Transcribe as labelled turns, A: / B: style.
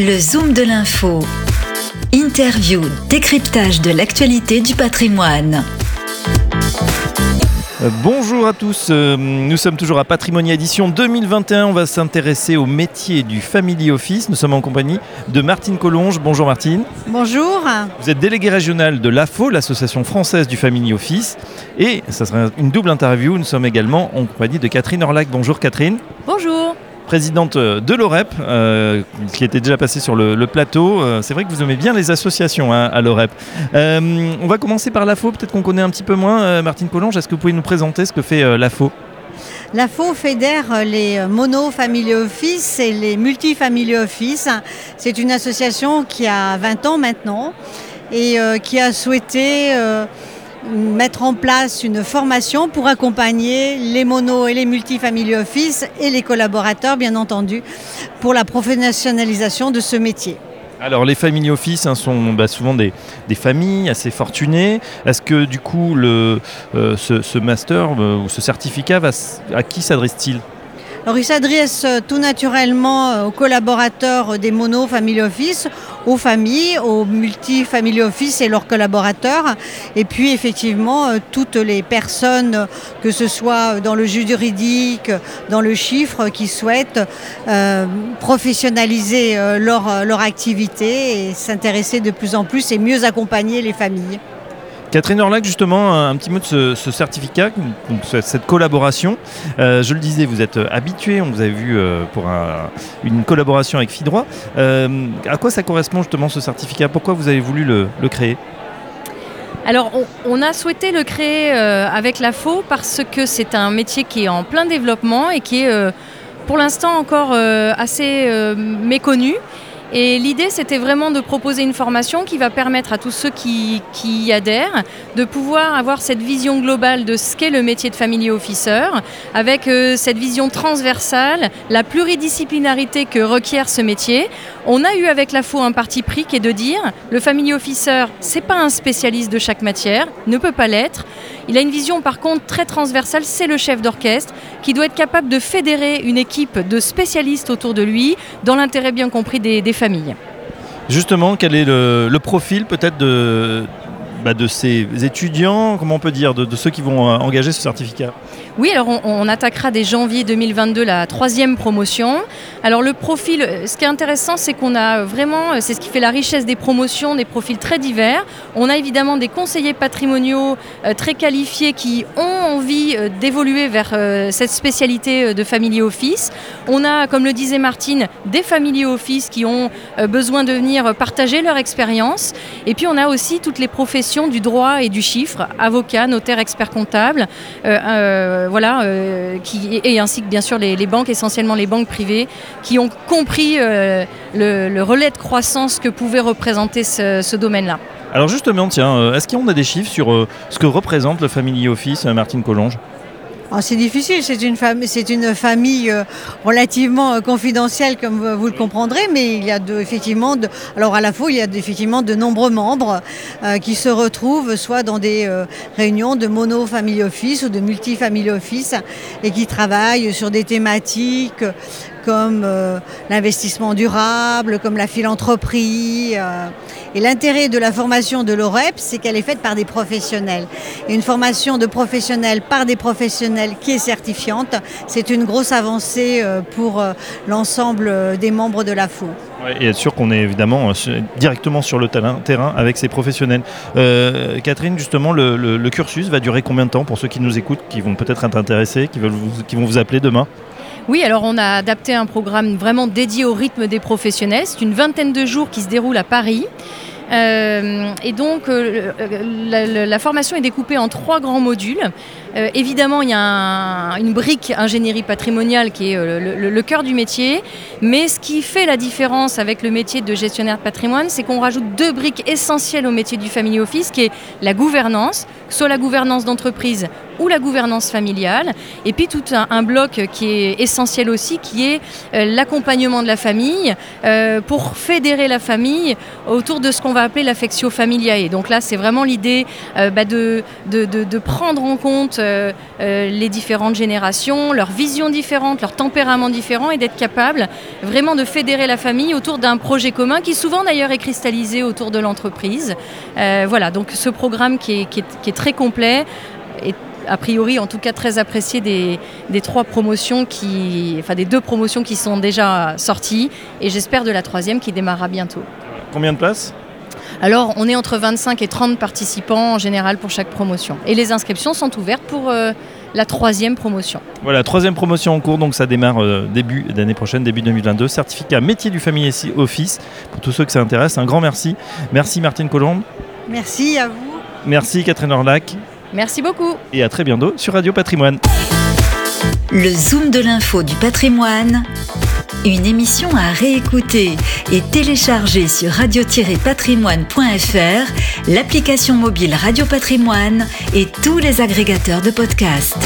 A: Le Zoom de l'info. Interview, décryptage de l'actualité du patrimoine.
B: Euh, Bonjour à tous, euh, nous sommes toujours à Patrimonia Édition 2021. On va s'intéresser au métier du Family Office. Nous sommes en compagnie de Martine Collonge. Bonjour Martine.
C: Bonjour.
B: Vous êtes déléguée régionale de l'AFO, l'Association française du Family Office. Et ça sera une double interview. Nous sommes également en compagnie de Catherine Orlac. Bonjour Catherine.
C: Bonjour.
B: Présidente de l'OREP, euh, qui était déjà passée sur le, plateau. Euh, c'est vrai que vous aimez bien les associations hein, à l'OREP. Euh, on va commencer par l'AFO, peut-être qu'on connaît un petit peu moins. Euh, Martine Collonge, est-ce que vous pouvez nous présenter ce que fait euh, l'AFO
C: L'AFO fédère les mono family office et les multi family office. C'est une association qui a 20 ans maintenant et euh, qui a souhaité euh, mettre en place une formation pour accompagner les mono et les multi family office et les collaborateurs bien entendu pour la professionnalisation de ce métier.
B: Alors les family office hein, sont bah, souvent des, des familles assez fortunées. Est-ce que du coup euh, ce, master euh, ou ce certificat va, à qui s'adresse-t-il?
C: Alors il s'adresse euh, tout naturellement euh, aux collaborateurs des mono family office, aux familles, aux multi family office et leurs collaborateurs, et puis effectivement euh, toutes les personnes, euh, que ce soit dans le juridique, dans le chiffre, qui souhaitent euh, professionnaliser euh, leur, leur activité et s'intéresser de plus en plus et mieux accompagner les familles.
B: Catherine Orlac, justement, un, petit mot de ce, ce certificat, cette collaboration. Euh, je le disais, vous êtes habitué, on vous a vu euh, pour un- une collaboration avec Fidroit. Euh, à quoi ça correspond justement ce certificat? Pourquoi vous avez voulu le, créer?
D: Alors, on, on a souhaité le créer euh, avec la FO parce que c'est un métier qui est en plein développement et qui est euh, pour l'instant encore euh, assez euh, méconnu. Et l'idée, c'était vraiment de proposer une formation qui va permettre à tous ceux qui, y adhèrent de pouvoir avoir cette vision globale de ce qu'est le métier de family officer, avec euh, cette vision transversale, la pluridisciplinarité que requiert ce métier. On a eu avec la FO un parti pris qui est de dire le family officer, c'est pas un spécialiste de chaque matière, ne peut pas l'être. Il a une vision par contre très transversale, c'est le chef d'orchestre qui doit être capable de fédérer une équipe de spécialistes autour de lui dans l'intérêt bien compris des, familles.
B: Justement, quel est le profil peut-être de, bah, de ces étudiants, comment on peut dire, de, ceux qui vont euh, engager ce certificat?
D: Oui, alors on, attaquera dès janvier 2022 la troisième promotion. Alors le profil, euh, ce qui est intéressant, c'est qu'on a vraiment, euh, c'est ce qui fait la richesse des promotions, des profils très divers. On a évidemment des conseillers patrimoniaux très qualifiés qui ont envie d'évoluer vers cette spécialité de family office. On a, comme le disait Martine, des family office qui ont besoin de venir partager leur expérience. Et puis on a aussi toutes les professions du droit et du chiffre, avocats, notaires, experts comptables, euh, euh, voilà, euh, et ainsi que bien sûr les, banques, essentiellement les banques privées, qui ont compris euh, le, relais de croissance que pouvait représenter ce, domaine-là.
B: Alors justement, tiens, est-ce qu'on a des chiffres sur ce que représente le Family Office, Martine Collonge
C: c'est difficile, c'est une, c'est une famille euh, relativement euh, confidentielle comme vous, le comprendrez, mais il y a de, effectivement, de, alors à la fois il y a de- effectivement de nombreux membres euh, qui se retrouvent soit dans des euh, réunions de mono family office ou de multi family office et qui travaillent sur des thématiques comme euh, l'investissement durable, comme la philanthropie. euh. et l'intérêt de la formation de l'OREP, c'est qu'elle est faite par des professionnels. Et une formation de professionnels par des professionnels qui est certifiante, c'est une grosse avancée euh, pour l'ensemble des membres de la FO.
B: Et être sûr qu'on est évidemment directement sur le terrain, avec ces professionnels. Catherine, justement, le, cursus va durer combien de temps pour ceux qui nous écoutent, qui vont peut-être être intéressés, qui vont vous appeler demain?
D: Oui, alors on a adapté un programme vraiment dédié au rythme des professionnels. C'est une vingtaine de jours qui se déroule à Paris. Euh, et donc, euh, la, formation est découpée en trois grands modules. Euh, évidemment, il y a un- une brique ingénierie patrimoniale qui est le cœur du métier. Mais ce qui fait la différence avec le métier de gestionnaire de patrimoine, c'est qu'on rajoute deux briques essentielles au métier du family office, qui est la gouvernance, soit la gouvernance d'entreprise ou la gouvernance familiale. Et puis tout un, bloc qui est essentiel aussi, qui est euh, l'accompagnement de la famille euh, pour fédérer la famille autour de ce qu'on va appeler l'affectio familiae. Donc là, c'est vraiment l'idée euh, bah, de, de, prendre en compte les différentes générations, leurs visions différentes, leurs tempéraments différents et d'être capable vraiment de fédérer la famille autour d'un projet commun qui souvent d'ailleurs est cristallisé autour de l'entreprise. Euh, voilà, donc ce programme qui est, qui est- qui est très complet est a priori en tout cas très apprécié des, des trois promotions qui, enfin des deux promotions qui sont déjà sorties et j'espère de la troisième qui démarrera bientôt.
B: Combien de places?
D: Alors, on est entre 25 et 30 participants en général pour chaque promotion. Et les inscriptions sont ouvertes pour euh, la troisième promotion.
B: Voilà, troisième promotion en cours, donc ça démarre euh, début d'année prochaine, début 2022. Certificat métier du family office pour tous ceux que ça intéresse. Un grand merci. Merci Martine Colombe,
C: Merci à vous.
B: merci Catherine Orlac
D: Merci beaucoup.
B: et à très bientôt sur Radio Patrimoine.
A: Le Zoom de l'info du patrimoine, une émission à réécouter et télécharger sur radio-patrimoine.fr, l'application mobile Radio Patrimoine et tous les agrégateurs de podcasts.